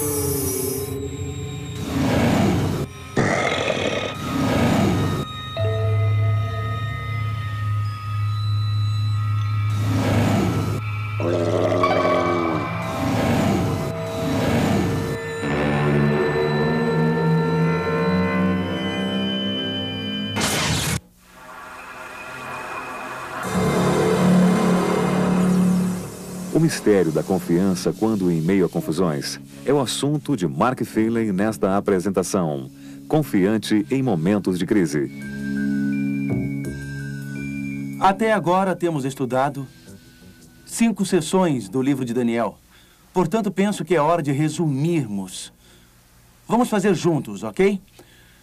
Thank. O mistério da confiança quando em meio a confusões é o assunto de Mark Finley nesta apresentação. Confiante em momentos de crise. Até agora temos estudado cinco sessões do livro de Daniel. Portanto, penso que é hora de resumirmos. Vamos fazer juntos, ok?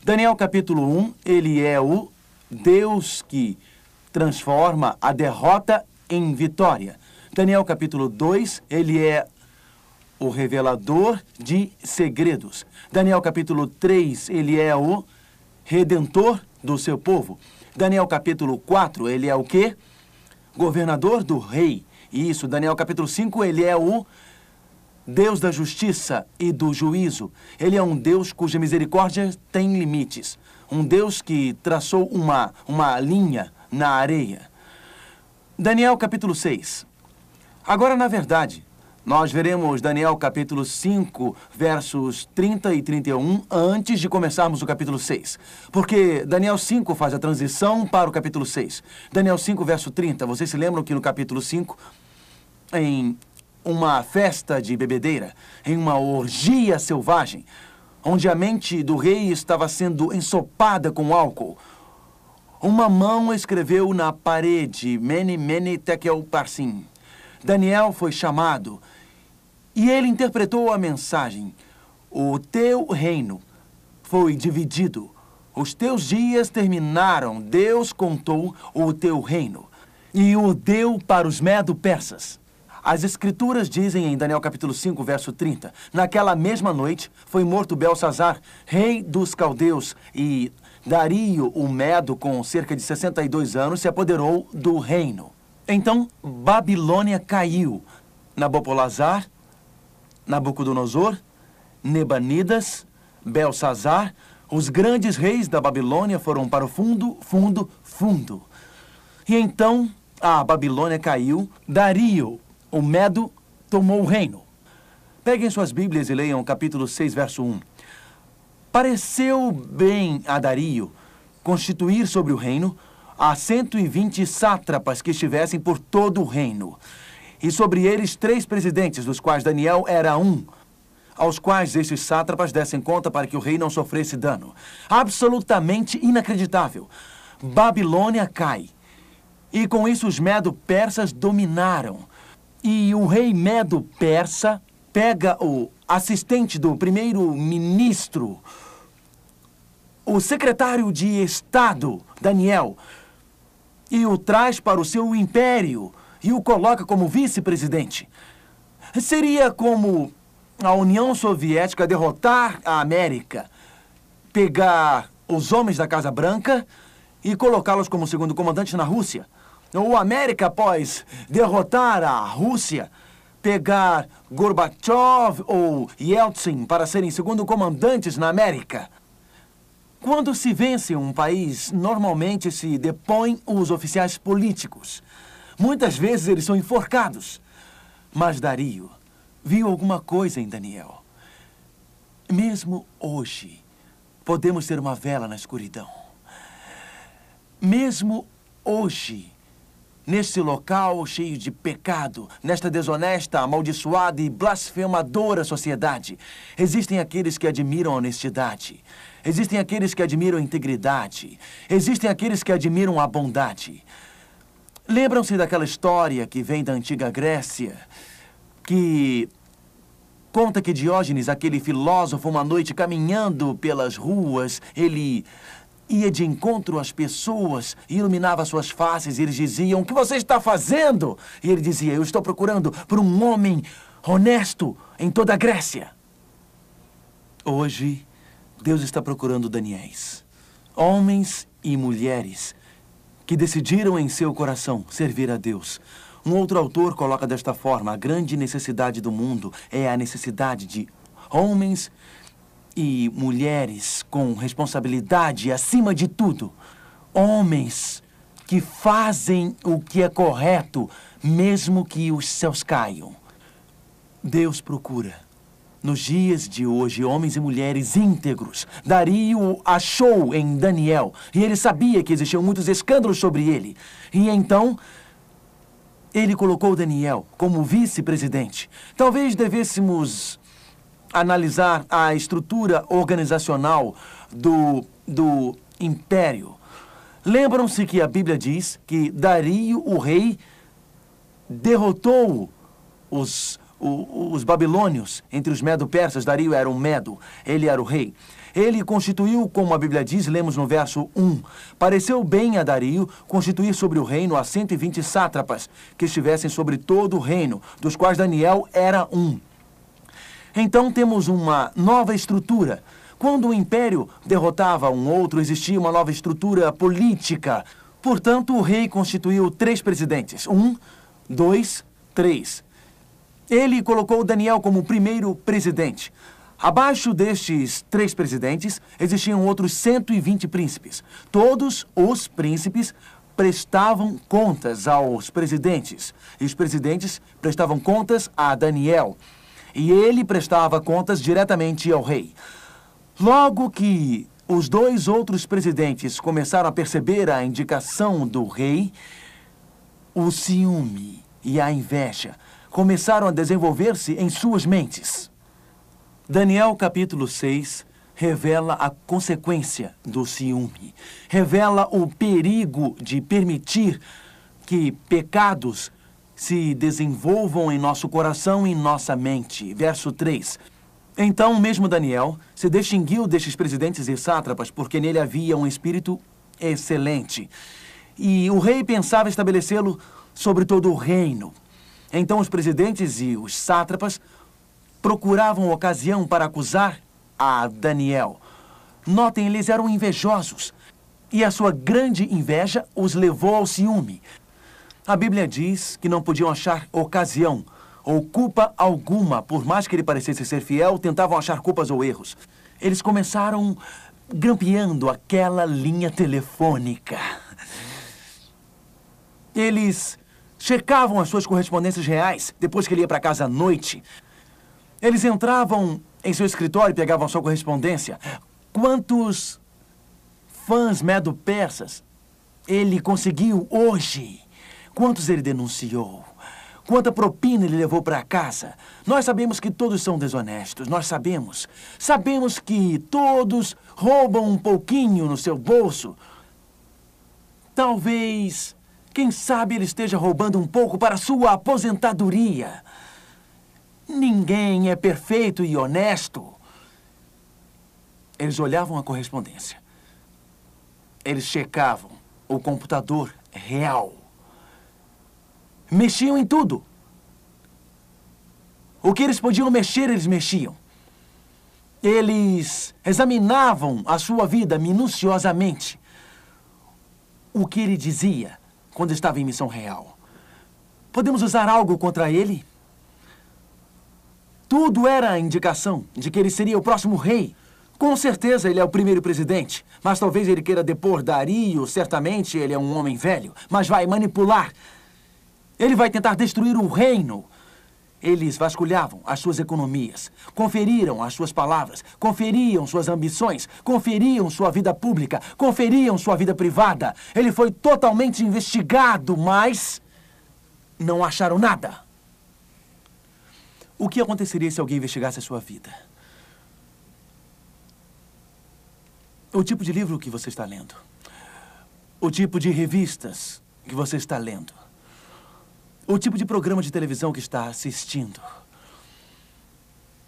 Daniel capítulo 1, ele é o Deus que transforma a derrota em vitória. Daniel capítulo 2, ele é o revelador de segredos. Daniel capítulo 3, ele é o redentor do seu povo. Daniel capítulo 4, ele é o quê? Governador do rei. Isso, Daniel capítulo 5, ele é o Deus da justiça e do juízo. Ele é um Deus cuja misericórdia tem limites. Um Deus que traçou uma, uma linha na areia. Daniel capítulo 6. Agora, na verdade, nós veremos Daniel capítulo 5, versos 30 e 31, antes de começarmos o capítulo 6. Porque Daniel 5 faz a transição para o capítulo 6. Daniel 5, verso 30, vocês se lembram que no capítulo 5, em uma festa de bebedeira, em uma orgia selvagem, onde a mente do rei estava sendo ensopada com álcool, uma mão escreveu na parede, Mene, Mene, Tekel, Parsim Daniel foi chamado e ele interpretou a mensagem. O teu reino foi dividido. Os teus dias terminaram. Deus contou o teu reino e o deu para os medo-persas. As escrituras dizem em Daniel capítulo 5, verso 30, Naquela mesma noite foi morto Belsazar, rei dos caldeus, e Dario, o Medo, com cerca de 62 anos, se apoderou do reino. Então, Babilônia caiu. Nabopolazar, Nabucodonosor, Nebanidas, Belsazar, os grandes reis da Babilônia foram para o fundo, fundo, fundo. E então a Babilônia caiu, Dario, o Medo, tomou o reino. Peguem suas Bíblias e leiam capítulo 6, verso 1. Pareceu bem a Dario constituir sobre o reino a 120 sátrapas que estivessem por todo o reino. E sobre eles três presidentes, dos quais Daniel era um, aos quais estes sátrapas dessem conta para que o rei não sofresse dano. Absolutamente inacreditável. Babilônia cai. E com isso os medo-persas dominaram. E o rei medo-persa pega o assistente do primeiro-ministro, o secretário de Estado, Daniel, e o traz para o seu império e o coloca como vice-presidente. Seria como a União Soviética derrotar a América, pegar os homens da Casa Branca e colocá-los como segundo comandante na Rússia. Ou a América, após derrotar a Rússia, pegar Gorbachev ou Yeltsin para serem segundo comandantes na América. Quando se vence um país, normalmente se depõem os oficiais políticos. Muitas vezes eles são enforcados. Mas Dario viu alguma coisa em Daniel. Mesmo hoje, podemos ser uma vela na escuridão. Mesmo hoje, neste local cheio de pecado, nesta desonesta, amaldiçoada e blasfemadora sociedade, existem aqueles que admiram a honestidade Existem aqueles que admiram a integridade. Existem aqueles que admiram a bondade. Lembram-se daquela história que vem da antiga Grécia, que conta que Diógenes, aquele filósofo, uma noite caminhando pelas ruas, ele ia de encontro às pessoas e iluminava suas faces. E eles diziam: O que você está fazendo? E ele dizia: Eu estou procurando por um homem honesto em toda a Grécia. Hoje, Deus está procurando Daniéis, homens e mulheres que decidiram em seu coração servir a Deus. Um outro autor coloca desta forma: a grande necessidade do mundo é a necessidade de Homens e mulheres com responsabilidade acima de tudo. Homens que fazem o que é correto, mesmo que os céus caiam. Deus procura nos dias de hoje, homens e mulheres íntegros. Dario achou em Daniel, e ele sabia que existiam muitos escândalos sobre ele. E então, ele colocou Daniel como vice-presidente. Talvez devêssemos analisar a estrutura organizacional do, do império. Lembram-se que a Bíblia diz que Dario, o rei, derrotou os o, os babilônios, entre os medo-persas, Dario era um medo, ele era o rei. Ele constituiu, como a Bíblia diz, lemos no verso 1, pareceu bem a Dario constituir sobre o reino a 120 sátrapas, que estivessem sobre todo o reino, dos quais Daniel era um. Então temos uma nova estrutura. Quando o império derrotava um outro, existia uma nova estrutura política. Portanto, o rei constituiu três presidentes. Um, dois, três. Ele colocou Daniel como primeiro presidente. Abaixo destes três presidentes, existiam outros 120 príncipes. Todos os príncipes prestavam contas aos presidentes. E os presidentes prestavam contas a Daniel. E ele prestava contas diretamente ao rei. Logo que os dois outros presidentes começaram a perceber a indicação do rei, o ciúme e a inveja começaram a desenvolver-se em suas mentes. Daniel capítulo 6 revela a consequência do ciúme, revela o perigo de permitir que pecados se desenvolvam em nosso coração e em nossa mente. Verso 3. Então, mesmo Daniel se distinguiu destes presidentes e sátrapas, porque nele havia um espírito excelente. E o rei pensava estabelecê-lo sobre todo o reino. Então os presidentes e os sátrapas procuravam ocasião para acusar a Daniel. Notem, eles eram invejosos. E a sua grande inveja os levou ao ciúme. A Bíblia diz que não podiam achar ocasião ou culpa alguma, por mais que ele parecesse ser fiel, tentavam achar culpas ou erros. Eles começaram grampeando aquela linha telefônica. Eles checavam as suas correspondências reais depois que ele ia para casa à noite. Eles entravam em seu escritório e pegavam sua correspondência. Quantos fãs medo-persas ele conseguiu hoje? Quantos ele denunciou? Quanta propina ele levou para casa? Nós sabemos que todos são desonestos, nós sabemos. Sabemos que todos roubam um pouquinho no seu bolso. Talvez quem sabe ele esteja roubando um pouco para sua aposentadoria. Ninguém é perfeito e honesto. Eles olhavam a correspondência. Eles checavam o computador real. Mexiam em tudo. O que eles podiam mexer, eles mexiam. Eles examinavam a sua vida minuciosamente. O que ele dizia quando estava em missão real. Podemos usar algo contra ele? Tudo era a indicação de que ele seria o próximo rei. Com certeza ele é o primeiro presidente, mas talvez ele queira depor Dario, certamente ele é um homem velho, mas vai manipular. Ele vai tentar destruir o reino. Eles vasculhavam as suas economias, conferiram as suas palavras, conferiam suas ambições, conferiam sua vida pública, conferiam sua vida privada. Ele foi totalmente investigado, mas não acharam nada. O que aconteceria se alguém investigasse a sua vida? O tipo de livro que você está lendo. O tipo de revistas que você está lendo. O tipo de programa de televisão que está assistindo.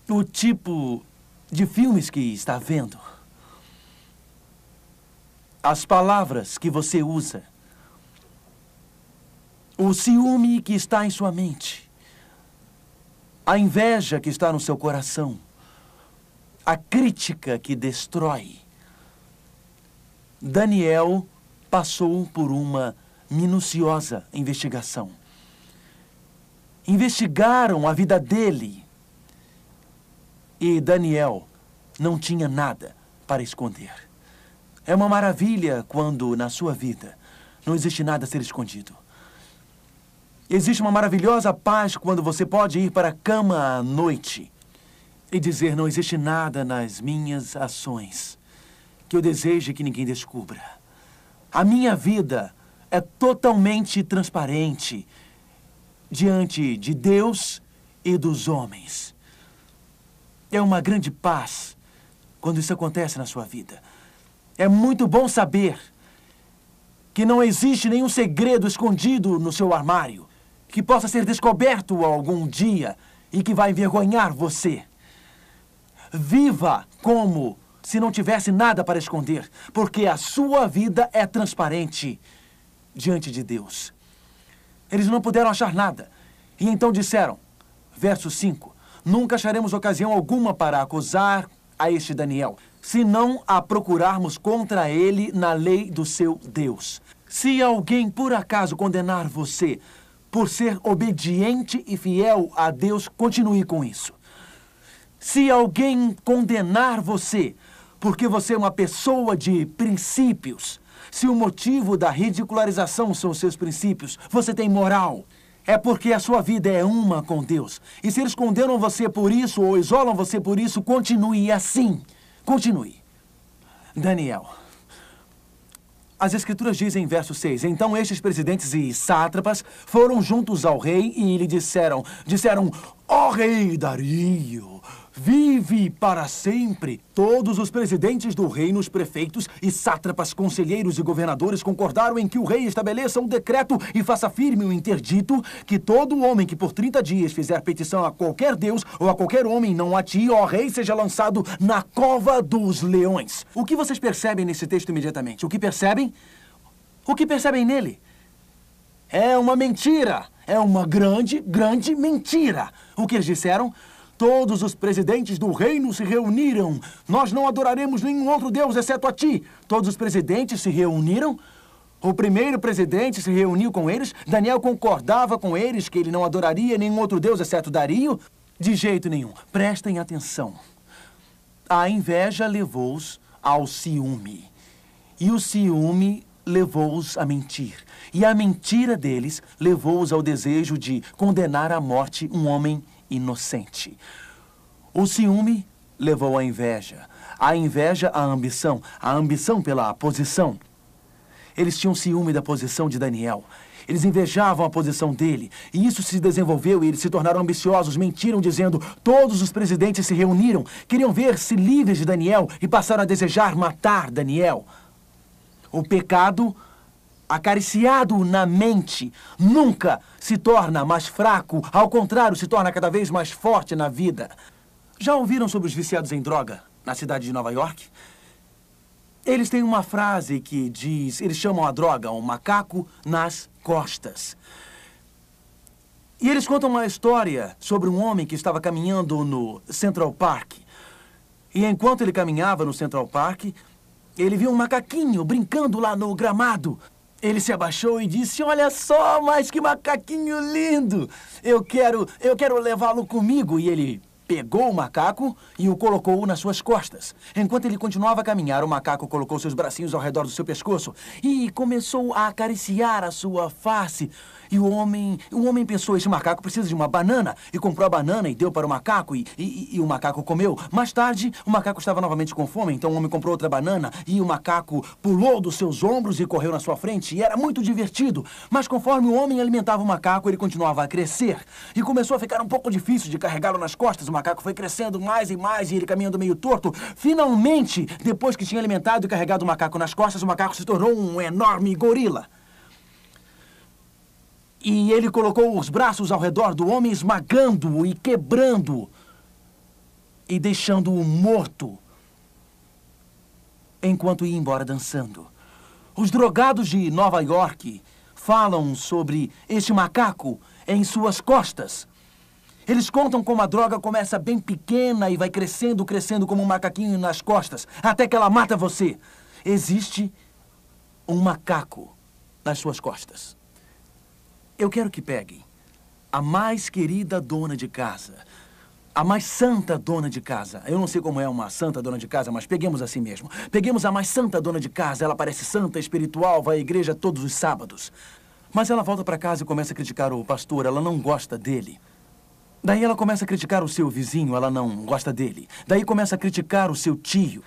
O tipo de filmes que está vendo. As palavras que você usa. O ciúme que está em sua mente. A inveja que está no seu coração. A crítica que destrói. Daniel passou por uma minuciosa investigação investigaram a vida dele. E Daniel não tinha nada para esconder. É uma maravilha quando, na sua vida, não existe nada a ser escondido. Existe uma maravilhosa paz quando você pode ir para a cama à noite e dizer: Não existe nada nas minhas ações que eu deseje que ninguém descubra. A minha vida é totalmente transparente diante de Deus e dos homens. É uma grande paz quando isso acontece na sua vida. É muito bom saber que não existe nenhum segredo escondido no seu armário que possa ser descoberto algum dia e que vai envergonhar você. Viva como se não tivesse nada para esconder, porque a sua vida é transparente diante de Deus. Eles não puderam achar nada. E então disseram, verso 5: Nunca acharemos ocasião alguma para acusar a este Daniel, se não a procurarmos contra ele na lei do seu Deus. Se alguém por acaso condenar você por ser obediente e fiel a Deus, continue com isso. Se alguém condenar você porque você é uma pessoa de princípios, se o motivo da ridicularização são seus princípios, você tem moral. É porque a sua vida é uma com Deus. E se eles condenam você por isso ou isolam você por isso, continue assim. Continue. Daniel. As escrituras dizem em verso 6, Então estes presidentes e sátrapas foram juntos ao rei e lhe disseram, disseram, ó oh, rei Dario, vive para sempre. Todos os presidentes do reino, os prefeitos e sátrapas, conselheiros e governadores concordaram em que o rei estabeleça um decreto e faça firme o um interdito que todo homem que por 30 dias fizer petição a qualquer deus ou a qualquer homem, não a ti, ó rei, seja lançado na cova dos leões. O que vocês percebem nesse texto imediatamente? O que percebem? O que percebem nele? É uma mentira. É uma grande, grande mentira. O que eles disseram? Todos os presidentes do reino se reuniram. Nós não adoraremos nenhum outro Deus exceto a ti. Todos os presidentes se reuniram. O primeiro presidente se reuniu com eles. Daniel concordava com eles que ele não adoraria nenhum outro Deus exceto Dario. De jeito nenhum. Prestem atenção. A inveja levou-os ao ciúme. E o ciúme levou-os a mentir. E a mentira deles levou-os ao desejo de condenar à morte um homem inocente. O ciúme levou à inveja. A inveja à ambição. A ambição pela posição. Eles tinham ciúme da posição de Daniel. Eles invejavam a posição dele. E isso se desenvolveu e eles se tornaram ambiciosos, mentiram, dizendo: todos os presidentes se reuniram, queriam ver-se livres de Daniel e passaram a desejar matar Daniel. O pecado acariciado na mente, nunca se torna mais fraco, ao contrário, se torna cada vez mais forte na vida. Já ouviram sobre os viciados em droga na cidade de Nova York? Eles têm uma frase que diz: eles chamam a droga um macaco nas costas. E eles contam uma história sobre um homem que estava caminhando no Central Park. E enquanto ele caminhava no Central Park, ele viu um macaquinho brincando lá no gramado. Ele se abaixou e disse: Olha só, mas que macaquinho lindo! Eu quero, eu quero levá-lo comigo. E ele pegou o macaco e o colocou nas suas costas. Enquanto ele continuava a caminhar, o macaco colocou seus bracinhos ao redor do seu pescoço e começou a acariciar a sua face. E o homem, o homem pensou, esse macaco precisa de uma banana. E comprou a banana e deu para o macaco e, e, e, o macaco comeu. Mais tarde, o macaco estava novamente com fome, então o homem comprou outra banana e o macaco pulou dos seus ombros e correu na sua frente. E era muito divertido. Mas conforme o homem alimentava o macaco, ele continuava a crescer. E começou a ficar um pouco difícil de carregá-lo nas costas. O macaco foi crescendo mais e mais e ele caminhando meio torto. Finalmente, depois que tinha alimentado e carregado o macaco nas costas, o macaco se tornou um enorme gorila. E ele colocou os braços ao redor do homem, esmagando-o e quebrando-o e deixando-o morto enquanto ia embora dançando. Os drogados de Nova York falam sobre este macaco em suas costas. Eles contam como a droga começa bem pequena e vai crescendo, crescendo como um macaquinho nas costas, até que ela mata você. Existe um macaco nas suas costas. Eu quero que peguem a mais querida dona de casa, a mais santa dona de casa. Eu não sei como é uma santa dona de casa, mas peguemos assim mesmo. Peguemos a mais santa dona de casa. Ela parece santa, espiritual, vai à igreja todos os sábados. Mas ela volta para casa e começa a criticar o pastor. Ela não gosta dele. Daí ela começa a criticar o seu vizinho. Ela não gosta dele. Daí começa a criticar o seu tio.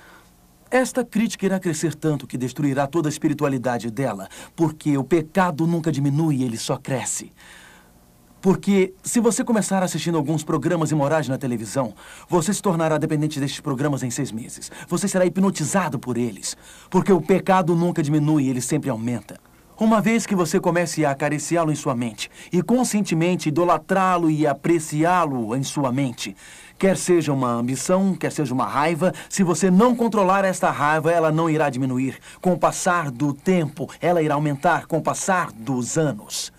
Esta crítica irá crescer tanto que destruirá toda a espiritualidade dela, porque o pecado nunca diminui, ele só cresce. Porque se você começar assistindo alguns programas imorais na televisão, você se tornará dependente destes programas em seis meses. Você será hipnotizado por eles. Porque o pecado nunca diminui, ele sempre aumenta. Uma vez que você comece a acariciá-lo em sua mente e conscientemente idolatrá-lo e apreciá-lo em sua mente, quer seja uma ambição, quer seja uma raiva, se você não controlar esta raiva, ela não irá diminuir. Com o passar do tempo, ela irá aumentar com o passar dos anos.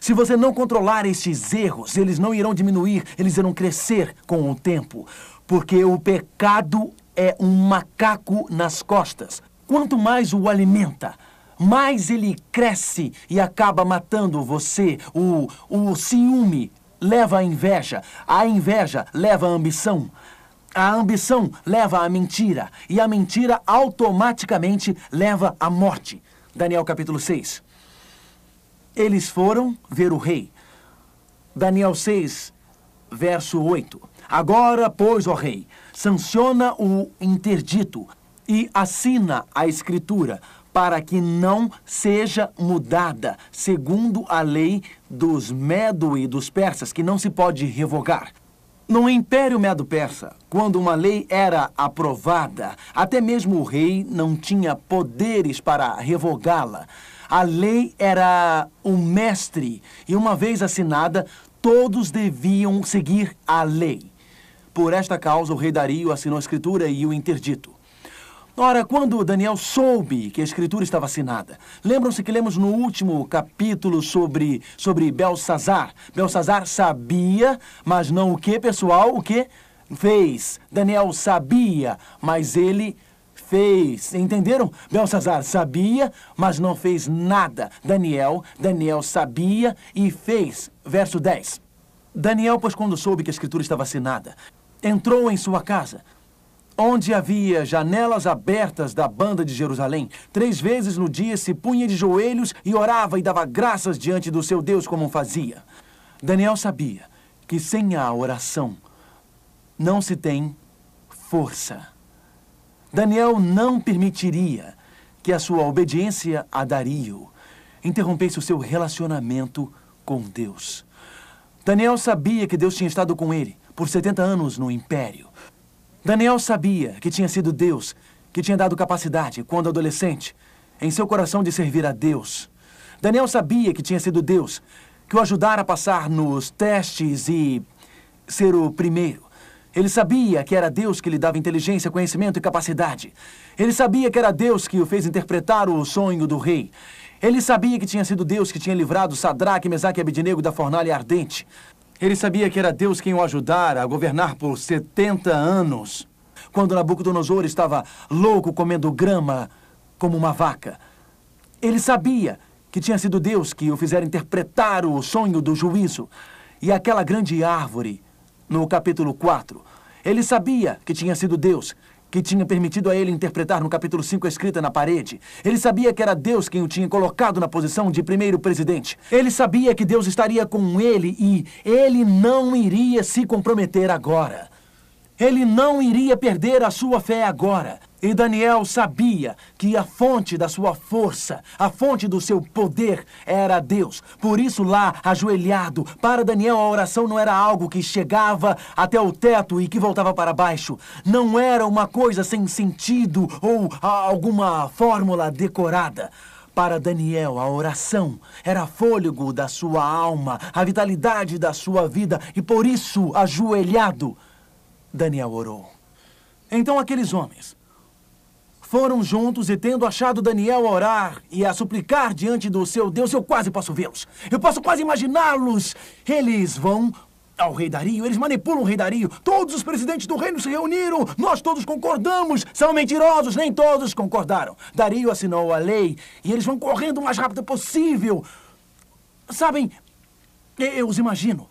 Se você não controlar estes erros, eles não irão diminuir, eles irão crescer com o tempo. Porque o pecado é um macaco nas costas. Quanto mais o alimenta, mais ele cresce e acaba matando você. O, o ciúme leva à inveja, a inveja leva à ambição. A ambição leva à mentira, e a mentira automaticamente leva à morte. Daniel capítulo 6. Eles foram ver o rei. Daniel 6, verso 8. Agora, pois, ó rei, sanciona o interdito e assina a escritura para que não seja mudada, segundo a lei dos Medo e dos persas, que não se pode revogar. No Império Medo-Persa, quando uma lei era aprovada, até mesmo o rei não tinha poderes para revogá-la. A lei era um mestre e, uma vez assinada, todos deviam seguir a lei. Por esta causa, o rei Dario assinou a escritura e o interdito. Ora, quando Daniel soube que a escritura estava assinada, lembram-se que lemos no último capítulo sobre, sobre Belsazar. Belsazar sabia, mas não o que, pessoal? O que? Fez. Daniel sabia, mas ele fez. Entenderam? Belsazar sabia, mas não fez nada. Daniel, Daniel sabia e fez. Verso 10. Daniel, pois quando soube que a escritura estava assinada, entrou em sua casa, onde havia janelas abertas da banda de Jerusalém. Três vezes no dia se punha de joelhos e orava e dava graças diante do seu Deus como fazia. Daniel sabia que sem a oração não se tem força. Daniel não permitiria que a sua obediência a Dario interrompesse o seu relacionamento com Deus. Daniel sabia que Deus tinha estado com ele por 70 anos no império. Daniel sabia que tinha sido Deus que tinha dado capacidade, quando adolescente, em seu coração de servir a Deus. Daniel sabia que tinha sido Deus que o ajudara a passar nos testes e ser o primeiro. Ele sabia que era Deus que lhe dava inteligência, conhecimento e capacidade. Ele sabia que era Deus que o fez interpretar o sonho do rei. Ele sabia que tinha sido Deus que tinha livrado Sadraque, Mesaque e Abednego da fornalha ardente. Ele sabia que era Deus quem o ajudara a governar por 70 anos, quando Nabucodonosor estava louco comendo grama como uma vaca. Ele sabia que tinha sido Deus que o fizera interpretar o sonho do juízo. E aquela grande árvore no capítulo 4. Ele sabia que tinha sido Deus que tinha permitido a ele interpretar no capítulo 5 a escrita na parede. Ele sabia que era Deus quem o tinha colocado na posição de primeiro presidente. Ele sabia que Deus estaria com ele e ele não iria se comprometer agora. Ele não iria perder a sua fé agora. E Daniel sabia que a fonte da sua força, a fonte do seu poder era Deus. Por isso, lá, ajoelhado, para Daniel a oração não era algo que chegava até o teto e que voltava para baixo. Não era uma coisa sem sentido ou alguma fórmula decorada. Para Daniel, a oração era fôlego da sua alma, a vitalidade da sua vida, e por isso, ajoelhado, Daniel orou. Então aqueles homens foram juntos e, tendo achado Daniel a orar e a suplicar diante do seu Deus, eu quase posso vê-los. Eu posso quase imaginá-los. Eles vão ao rei Dario, eles manipulam o rei Dario. Todos os presidentes do reino se reuniram. Nós todos concordamos. São mentirosos, nem todos concordaram. Dario assinou a lei e eles vão correndo o mais rápido possível. Sabem, eu os imagino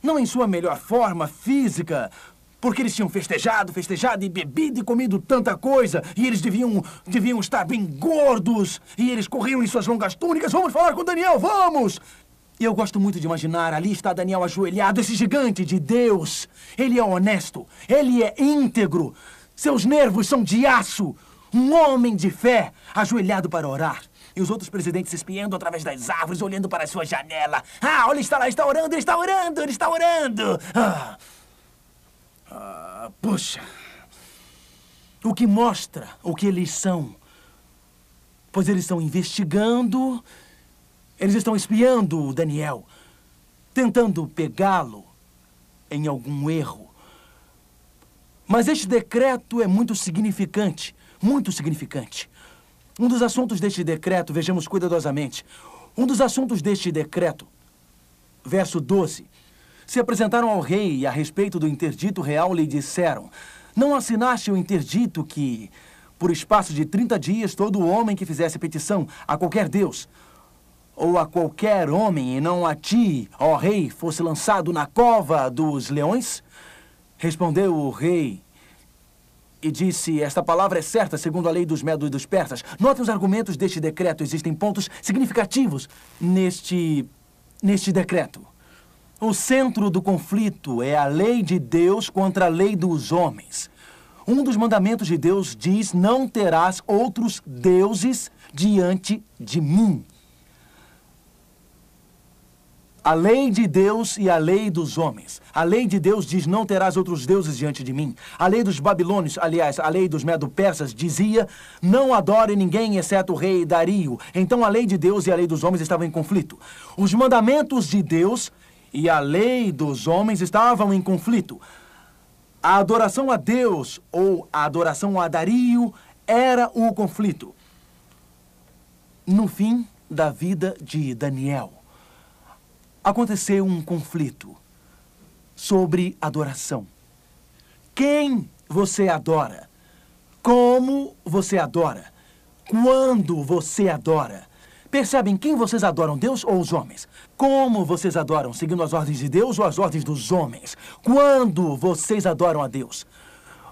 Não em sua melhor forma física, porque eles tinham festejado, festejado e bebido e comido tanta coisa, e eles deviam, deviam estar bem gordos, e eles corriam em suas longas túnicas. Vamos falar com Daniel, vamos! Eu gosto muito de imaginar, ali está Daniel ajoelhado, esse gigante de Deus. Ele é honesto, ele é íntegro, seus nervos são de aço. Um homem de fé, ajoelhado para orar. E os outros presidentes espiando através das árvores, olhando para a sua janela. Ah, olha, está lá, está orando, ele está orando, ele está orando. Ah. Ah, puxa. O que mostra o que eles são. Pois eles estão investigando, eles estão espiando o Daniel, tentando pegá-lo em algum erro. Mas este decreto é muito significante, muito significante. Um dos assuntos deste decreto, vejamos cuidadosamente, um dos assuntos deste decreto, verso 12, se apresentaram ao rei e a respeito do interdito real lhe disseram: Não assinaste o interdito que, por espaço de 30 dias, todo homem que fizesse petição a qualquer Deus, ou a qualquer homem, e não a ti, ó rei, fosse lançado na cova dos leões? Respondeu o rei e disse: Esta palavra é certa, segundo a lei dos medos e dos persas. Notem os argumentos deste decreto. Existem pontos significativos neste, neste decreto. O centro do conflito é a lei de Deus contra a lei dos homens. Um dos mandamentos de Deus diz: Não terás outros deuses diante de mim. A lei de Deus e a lei dos homens. A lei de Deus diz: Não terás outros deuses diante de mim. A lei dos babilônios, aliás, a lei dos medo-persas, dizia: Não adore ninguém exceto o rei Dario. Então a lei de Deus e a lei dos homens estavam em conflito. Os mandamentos de Deus e a lei dos homens estavam em conflito. A adoração a Deus ou a adoração a Dario era o conflito. No fim da vida de Daniel, aconteceu um conflito sobre adoração. Quem você adora? Como você adora? Quando você adora? Percebem quem vocês adoram, Deus ou os homens? Como vocês adoram, seguindo as ordens de Deus ou as ordens dos homens? Quando vocês adoram a Deus?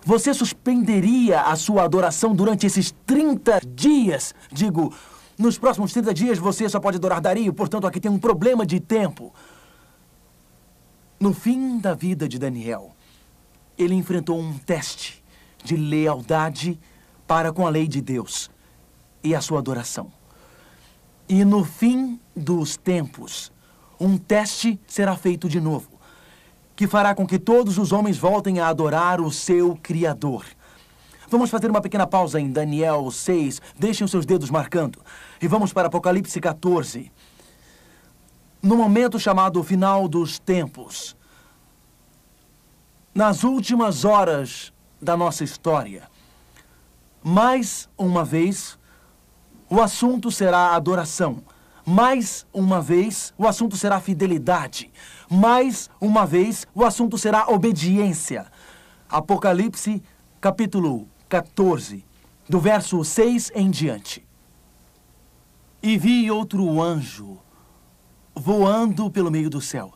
Você suspenderia a sua adoração durante esses 30 dias? Digo, nos próximos 30 dias você só pode adorar Dario, portanto aqui tem um problema de tempo. No fim da vida de Daniel, ele enfrentou um teste de lealdade para com a lei de Deus e a sua adoração. E no fim dos tempos, um teste será feito de novo, que fará com que todos os homens voltem a adorar o seu Criador. Vamos fazer uma pequena pausa em Daniel 6, deixem os seus dedos marcando, e vamos para Apocalipse 14. No momento chamado final dos tempos, nas últimas horas da nossa história, mais uma vez, o assunto será adoração. Mais uma vez, o assunto será fidelidade. Mais uma vez, o assunto será obediência. Apocalipse, capítulo 14, do verso 6 em diante. E vi outro anjo voando pelo meio do céu.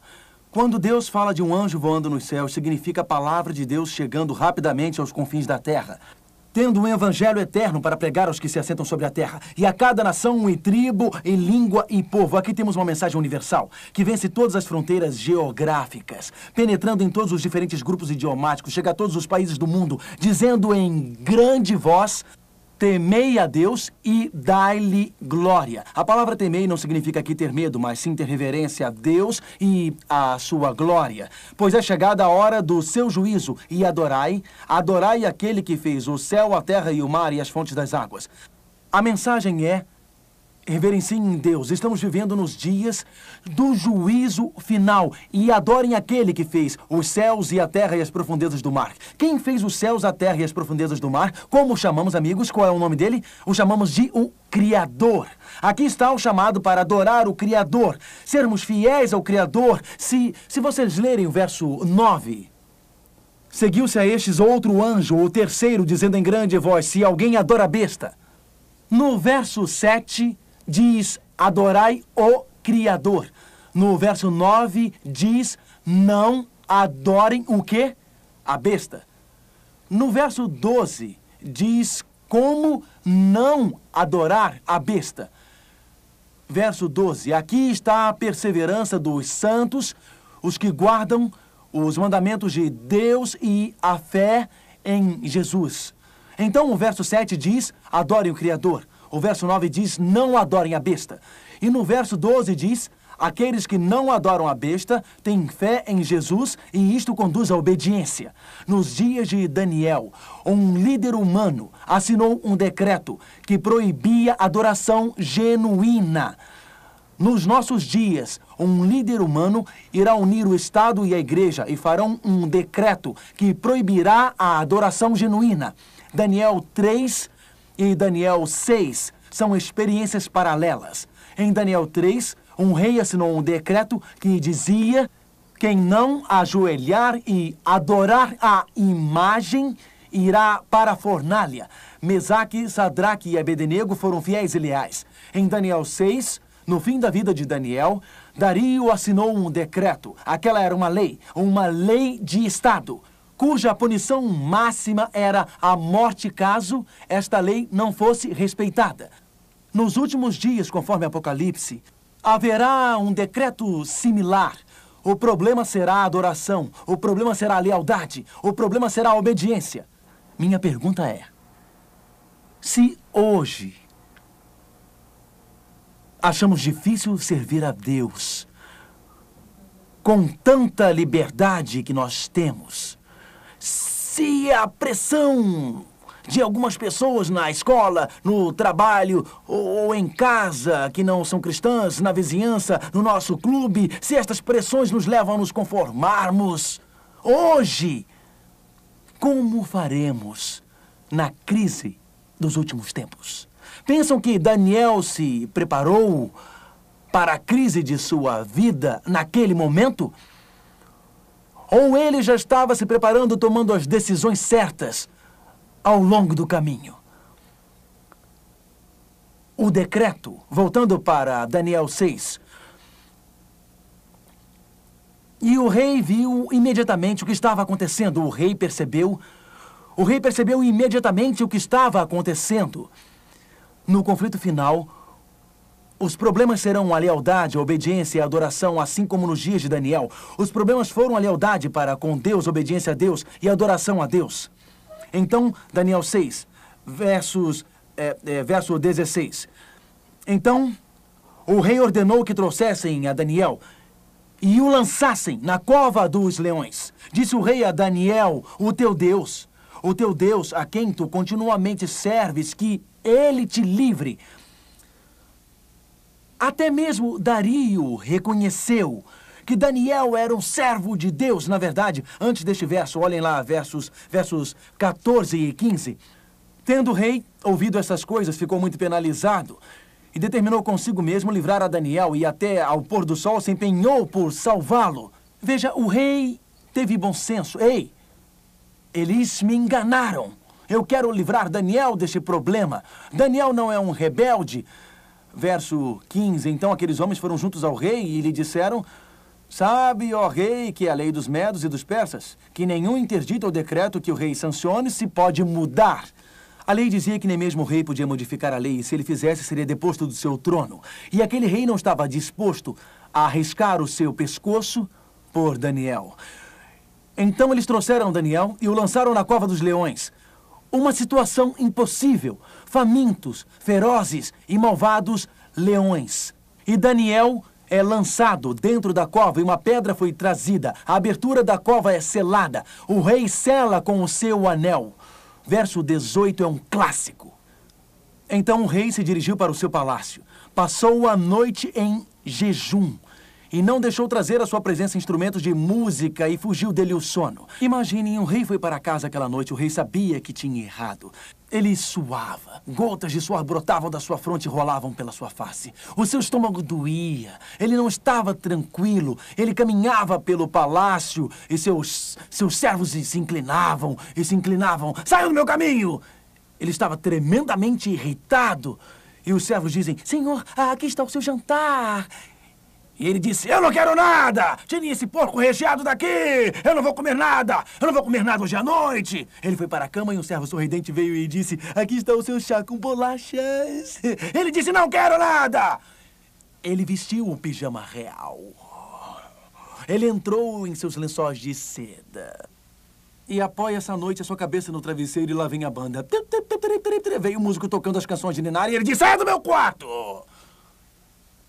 Quando Deus fala de um anjo voando nos céus, significa a palavra de Deus chegando rapidamente aos confins da terra tendo um evangelho eterno para pregar aos que se assentam sobre a terra, e a cada nação e tribo, e língua e povo. Aqui temos uma mensagem universal, que vence todas as fronteiras geográficas, penetrando em todos os diferentes grupos idiomáticos, chega a todos os países do mundo, dizendo em grande voz temei a Deus e dai-lhe glória. A palavra temei não significa aqui ter medo, mas sim ter reverência a Deus e a sua glória. Pois é chegada a hora do seu juízo e adorai, adorai aquele que fez o céu, a terra e o mar e as fontes das águas. A mensagem é Reverenciem Deus. Estamos vivendo nos dias do juízo final. E adorem aquele que fez os céus e a terra e as profundezas do mar. Quem fez os céus, a terra e as profundezas do mar? Como chamamos, amigos? Qual é o nome dele? O chamamos de o Criador. Aqui está o chamado para adorar o Criador. Sermos fiéis ao Criador. Se, se vocês lerem o verso 9. Seguiu-se a estes outro anjo, o terceiro, dizendo em grande voz: Se alguém adora a besta. No verso 7, diz: adorai o Criador. No verso 9 diz: não adorem o quê? A besta. No verso 12, diz como não adorar a besta. Verso 12: Aqui está a perseverança dos santos, os que guardam os mandamentos de Deus e a fé em Jesus. Então o verso 7 diz: adorem o Criador. O verso 9 diz: não adorem a besta. E no verso 12 diz: Aqueles que não adoram a besta têm fé em Jesus e isto conduz à obediência. Nos dias de Daniel, um líder humano assinou um decreto que proibia adoração genuína. Nos nossos dias, um líder humano irá unir o Estado e a Igreja e farão um decreto que proibirá a adoração genuína. Daniel 3 e Daniel 6 são experiências paralelas. Em Daniel 3, um rei assinou um decreto que dizia: quem não ajoelhar e adorar a imagem irá para a fornalha. Mesaque, Sadraque e Abednego foram fiéis e leais. Em Daniel 6, no fim da vida de Daniel, Dario assinou um decreto. Aquela era uma lei, uma lei de Estado, cuja punição máxima era a morte caso esta lei não fosse respeitada. Nos últimos dias, conforme Apocalipse, haverá um decreto similar. O problema será a adoração, o problema será a lealdade, o problema será a obediência. Minha pergunta é: se hoje achamos difícil servir a Deus com tanta liberdade que nós temos, se a pressão de algumas pessoas na escola, no trabalho ou em casa que não são cristãs, na vizinhança, no nosso clube, se estas pressões nos levam a nos conformarmos, hoje, como faremos na crise dos últimos tempos? Pensam que Daniel se preparou para a crise de sua vida naquele momento? Ou ele já estava se preparando, tomando as decisões certas ao longo do caminho. O decreto, voltando para Daniel 6. E o rei viu imediatamente o que estava acontecendo. O rei percebeu. O rei percebeu imediatamente o que estava acontecendo. No conflito final, os problemas serão a lealdade, a obediência e a adoração, assim como nos dias de Daniel. Os problemas foram a lealdade para com Deus, obediência a Deus e adoração a Deus. Então, Daniel 6, versos, é, é, verso 16. Então, o rei ordenou que trouxessem a Daniel e o lançassem na cova dos leões. Disse o rei a Daniel, o teu Deus, o teu Deus a quem tu continuamente serves, que ele te livre. Até mesmo Dario reconheceu que Daniel era um servo de Deus, na verdade. Antes deste verso, olhem lá, versos, versos 14 e 15. Tendo o rei ouvido essas coisas, ficou muito penalizado e determinou consigo mesmo livrar a Daniel e até ao pôr do sol se empenhou por salvá-lo. Veja, o rei teve bom senso. Ei, eles me enganaram. Eu quero livrar Daniel deste problema. Daniel não é um rebelde. Verso 15. Então aqueles homens foram juntos ao rei e lhe disseram: Sabe, ó rei, que é a lei dos medos e dos persas, que nenhum interdito ou decreto que o rei sancione se pode mudar. A lei dizia que nem mesmo o rei podia modificar a lei, e se ele fizesse, seria deposto do seu trono. E aquele rei não estava disposto a arriscar o seu pescoço por Daniel. Então eles trouxeram Daniel e o lançaram na cova dos leões. Uma situação impossível. Famintos, ferozes e malvados leões. E Daniel é lançado dentro da cova e uma pedra foi trazida. A abertura da cova é selada. O rei sela com o seu anel. Verso 18 é um clássico. Então o rei se dirigiu para o seu palácio. Passou a noite em jejum e não deixou trazer à sua presença instrumentos de música e fugiu dele o sono. Imaginem, o rei foi para casa aquela noite, o rei sabia que tinha errado. Ele suava, gotas de suor brotavam da sua fronte e rolavam pela sua face. O seu estômago doía, ele não estava tranquilo, ele caminhava pelo palácio e seus, seus servos se inclinavam e se inclinavam. Saiam do meu caminho! Ele estava tremendamente irritado. E os servos dizem: Senhor, aqui está o seu jantar. E ele disse: Eu não quero nada! Tire esse porco recheado daqui! Eu não vou comer nada! Eu não vou comer nada hoje à noite! Ele foi para a cama e um servo sorridente veio e disse: Aqui está o seu chá com bolachas. Ele disse: Não quero nada! Ele vestiu um pijama real. Ele entrou em seus lençóis de seda. E apoia essa noite a sua cabeça no travesseiro e lá vem a banda. Veio o músico tocando as canções de Ninar e ele disse: Sai do meu quarto!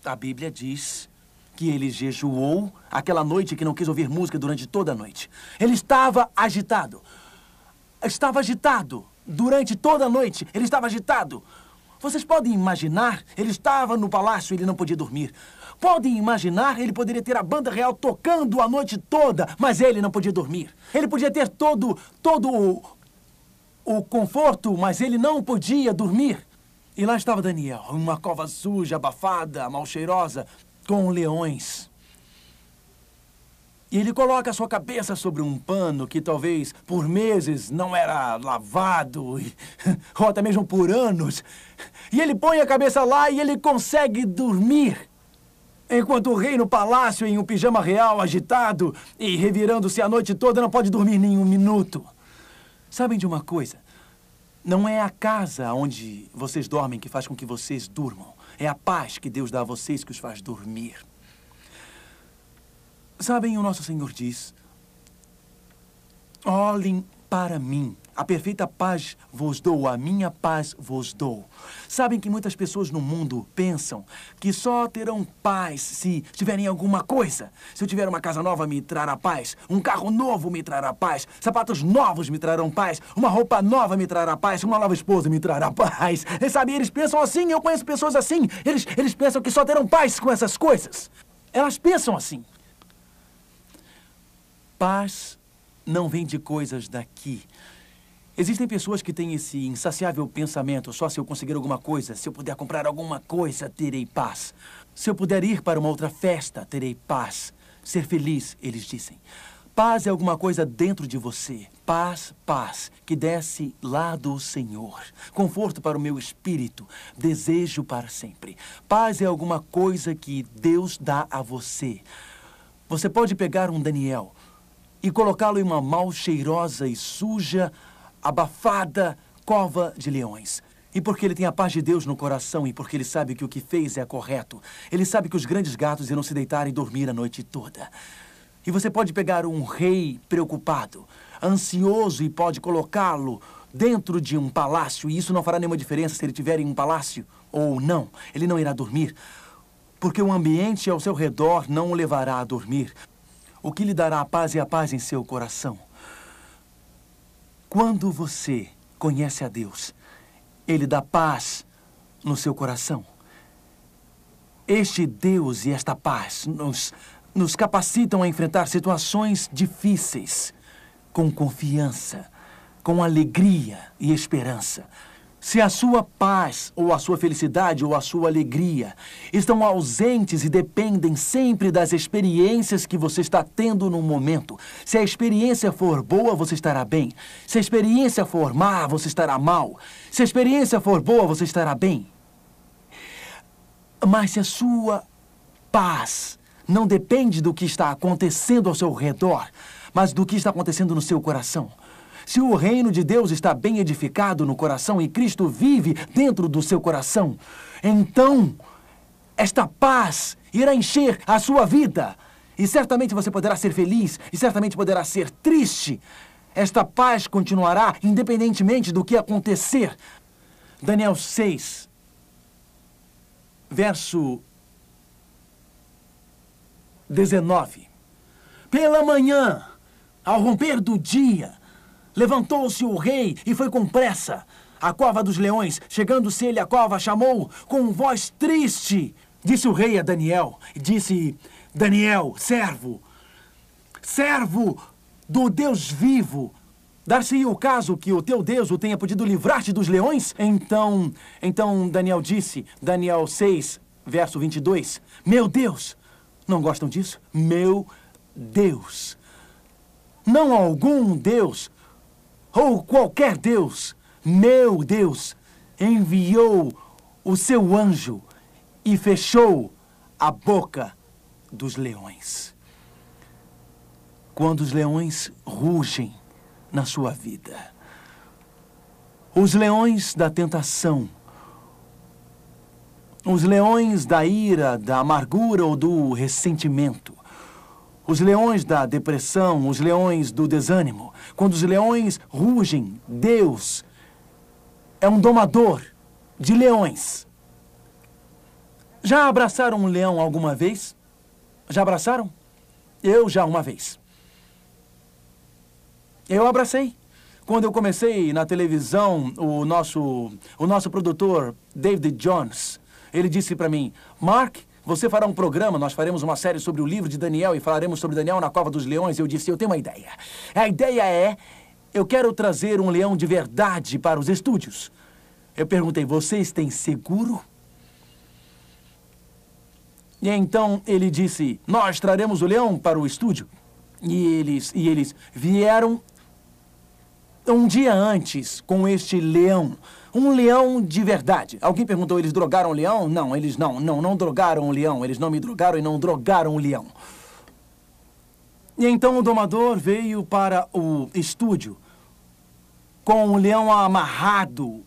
A Bíblia diz que ele jejuou aquela noite que não quis ouvir música durante toda a noite. Ele estava agitado. Estava agitado. Durante toda a noite, ele estava agitado. Vocês podem imaginar? Ele estava no palácio ele não podia dormir. Podem imaginar? Ele poderia ter a banda real tocando a noite toda, mas ele não podia dormir. Ele podia ter todo, todo o, o conforto, mas ele não podia dormir. E lá estava Daniel, uma cova suja, abafada, mal cheirosa, com leões. E ele coloca sua cabeça sobre um pano que talvez por meses não era lavado, ou até mesmo por anos. E ele põe a cabeça lá e ele consegue dormir. Enquanto o rei no palácio, em um pijama real agitado e revirando-se a noite toda, não pode dormir nem um minuto. Sabem de uma coisa? Não é a casa onde vocês dormem que faz com que vocês durmam. É a paz que Deus dá a vocês que os faz dormir. Sabem, o nosso Senhor diz: Olhem para mim. A perfeita paz vos dou, a minha paz vos dou. Sabem que muitas pessoas no mundo pensam que só terão paz se tiverem alguma coisa. Se eu tiver uma casa nova, me trará paz. Um carro novo me trará paz. Sapatos novos me trarão paz. Uma roupa nova me trará paz. Uma nova esposa me trará paz. E sabe, eles pensam assim. Eu conheço pessoas assim. Eles, eles pensam que só terão paz com essas coisas. Elas pensam assim. Paz não vem de coisas daqui. Existem pessoas que têm esse insaciável pensamento: só se eu conseguir alguma coisa, se eu puder comprar alguma coisa, terei paz. Se eu puder ir para uma outra festa, terei paz. Ser feliz, eles dizem. Paz é alguma coisa dentro de você. Paz, paz, que desce lá do Senhor. Conforto para o meu espírito, desejo para sempre. Paz é alguma coisa que Deus dá a você. Você pode pegar um Daniel e colocá-lo em uma mal cheirosa e suja, abafada cova de leões. E porque ele tem a paz de Deus no coração e porque ele sabe que o que fez é correto. Ele sabe que os grandes gatos irão se deitar e dormir a noite toda. E você pode pegar um rei preocupado, ansioso e pode colocá-lo dentro de um palácio. E isso não fará nenhuma diferença se ele estiver em um palácio ou não. Ele não irá dormir. Porque o ambiente ao seu redor não o levará a dormir. O que lhe dará a paz é a paz em seu coração. Quando você conhece a Deus, Ele dá paz no seu coração. Este Deus e esta paz nos, nos capacitam a enfrentar situações difíceis com confiança, com alegria e esperança. Se a sua paz, ou a sua felicidade, ou a sua alegria estão ausentes e dependem sempre das experiências que você está tendo no momento, se a experiência for boa, você estará bem. Se a experiência for má, você estará mal. Se a experiência for boa, você estará bem. Mas se a sua paz não depende do que está acontecendo ao seu redor, mas do que está acontecendo no seu coração, se o reino de Deus está bem edificado no coração e Cristo vive dentro do seu coração, então esta paz irá encher a sua vida. E certamente você poderá ser feliz e certamente poderá ser triste. Esta paz continuará independentemente do que acontecer. Daniel 6, verso 19. Pela manhã, ao romper do dia, Levantou-se o rei e foi com pressa. A cova dos leões, chegando-se ele à cova, chamou com voz triste. Disse o rei a Daniel, disse, Daniel, servo, servo do Deus vivo, dar-se o caso que o teu Deus o tenha podido livrar-te dos leões? Então, então Daniel disse, Daniel 6, verso 22, Meu Deus, não gostam disso? Meu Deus. Não algum Deus, ou qualquer Deus, meu Deus, enviou o seu anjo e fechou a boca dos leões. Quando os leões rugem na sua vida. Os leões da tentação. Os leões da ira, da amargura ou do ressentimento. Os leões da depressão, os leões do desânimo. Quando os leões rugem, Deus é um domador de leões. Já abraçaram um leão alguma vez? Já abraçaram? Eu já uma vez. Eu abracei. Quando eu comecei na televisão, o nosso, o nosso produtor, David Jones, ele disse para mim, Mark, você fará um programa, nós faremos uma série sobre o livro de Daniel e falaremos sobre Daniel na Cova dos Leões. Eu disse, eu tenho uma ideia. A ideia é, eu quero trazer um leão de verdade para os estúdios. Eu perguntei, vocês têm seguro? E então ele disse, nós traremos o leão para o estúdio. E eles, e eles vieram um dia antes com este leão. Um leão de verdade. Alguém perguntou, eles drogaram o leão? Não, eles não, não, não drogaram o leão. Eles não me drogaram e não drogaram o leão. E então o domador veio para o estúdio com o leão amarrado.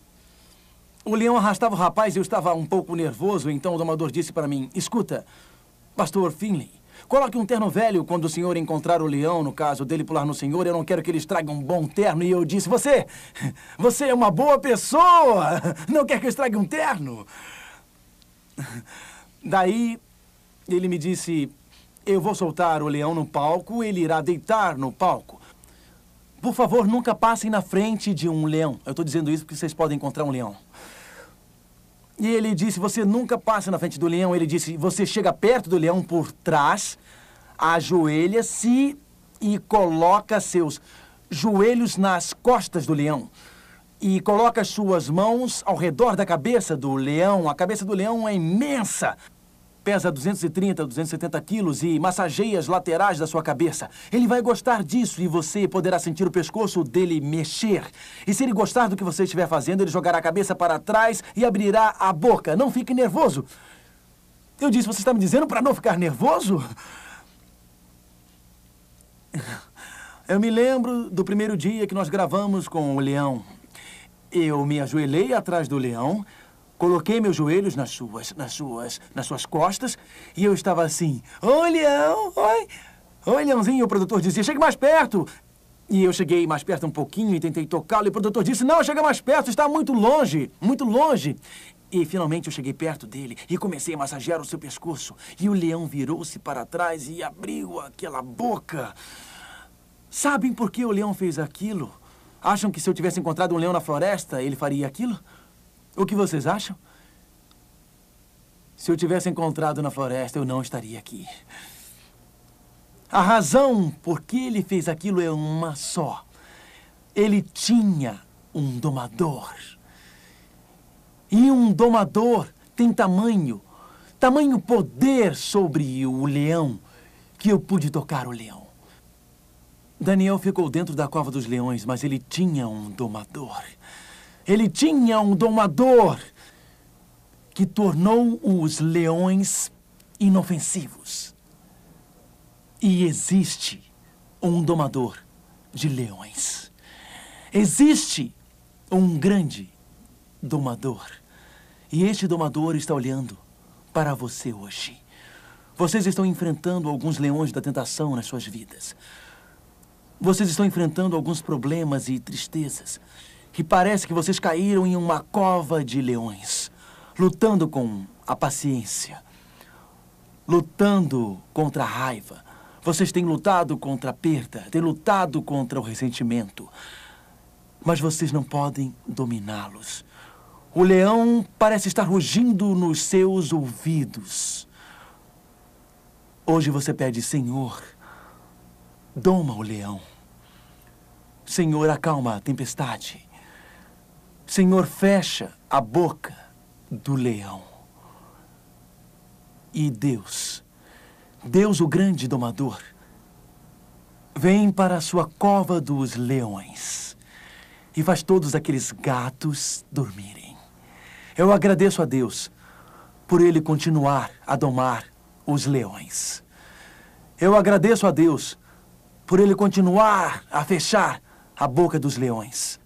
O leão arrastava o rapaz e eu estava um pouco nervoso, então o domador disse para mim, escuta, pastor Finley, Coloque um terno velho quando o senhor encontrar o leão, no caso dele pular no senhor. Eu não quero que ele estrague um bom terno. E eu disse: Você, você é uma boa pessoa. Não quer que eu estrague um terno? Daí ele me disse: Eu vou soltar o leão no palco, ele irá deitar no palco. Por favor, nunca passem na frente de um leão. Eu estou dizendo isso porque vocês podem encontrar um leão. E ele disse: Você nunca passa na frente do leão. Ele disse: Você chega perto do leão por trás, ajoelha-se e coloca seus joelhos nas costas do leão. E coloca as suas mãos ao redor da cabeça do leão. A cabeça do leão é imensa pesa 230, 270 quilos e massageia as laterais da sua cabeça. Ele vai gostar disso e você poderá sentir o pescoço dele mexer. E se ele gostar do que você estiver fazendo, ele jogará a cabeça para trás e abrirá a boca. Não fique nervoso. Eu disse, você está me dizendo para não ficar nervoso? Eu me lembro do primeiro dia que nós gravamos com o leão. Eu me ajoelhei atrás do leão, Coloquei meus joelhos nas suas, nas suas, nas suas costas e eu estava assim, oi, leão, oi, oi, leãozinho. O produtor dizia, chegue mais perto. E eu cheguei mais perto um pouquinho e tentei tocá-lo e o produtor disse, não, chega mais perto, está muito longe, muito longe. E finalmente eu cheguei perto dele e comecei a massagear o seu pescoço. E o leão virou-se para trás e abriu aquela boca. Sabem por que o leão fez aquilo? Acham que se eu tivesse encontrado um leão na floresta, ele faria aquilo? O que vocês acham? Se eu tivesse encontrado na floresta, eu não estaria aqui. A razão por que ele fez aquilo é uma só. Ele tinha um domador. E um domador tem tamanho, tamanho poder sobre o leão, que eu pude tocar o leão. Daniel ficou dentro da cova dos leões, mas ele tinha um domador. Ele tinha um domador que tornou os leões inofensivos. E existe um domador de leões. Existe um grande domador. E este domador está olhando para você hoje. Vocês estão enfrentando alguns leões da tentação nas suas vidas. Vocês estão enfrentando alguns problemas e tristezas que parece que vocês caíram em uma cova de leões, lutando com a paciência, lutando contra a raiva. Vocês têm lutado contra a perda, têm lutado contra o ressentimento. Mas vocês não podem dominá-los. O leão parece estar rugindo nos seus ouvidos. Hoje você pede, Senhor, doma o leão. Senhor, acalma a tempestade. Senhor, fecha a boca do leão. E Deus, Deus o grande domador, vem para a sua cova dos leões e faz todos aqueles gatos dormirem. Eu agradeço a Deus por ele continuar a domar os leões. Eu agradeço a Deus por Ele continuar a fechar a boca dos leões.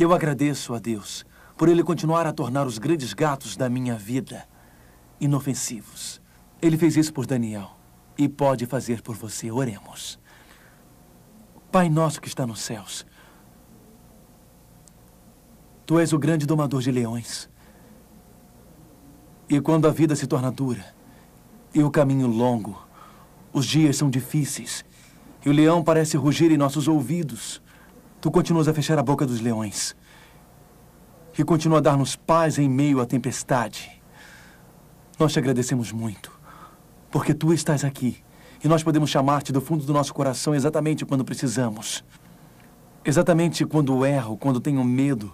Eu agradeço a Deus por Ele continuar a tornar os grandes gatos da minha vida inofensivos. Ele fez isso por Daniel e pode fazer por você. Oremos. Pai nosso que está nos céus, Tu és o grande domador de leões. E quando a vida se torna dura, e o caminho longo, os dias são difíceis, e o leão parece rugir em nossos ouvidos, tu continuas a fechar a boca dos leões. E continua a dar-nos paz em meio à tempestade. Nós te agradecemos muito, porque tu estás aqui e nós podemos chamar-te do fundo do nosso coração exatamente quando precisamos. Exatamente quando erro, quando tenho medo,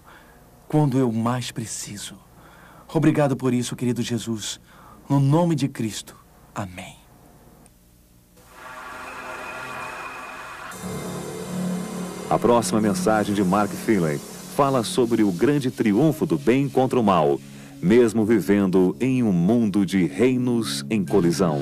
quando eu mais preciso. Obrigado por isso, querido Jesus. No nome de Cristo. Amém. A próxima mensagem de Mark Finley fala sobre o grande triunfo do bem contra o mal, mesmo vivendo em um mundo de reinos em colisão.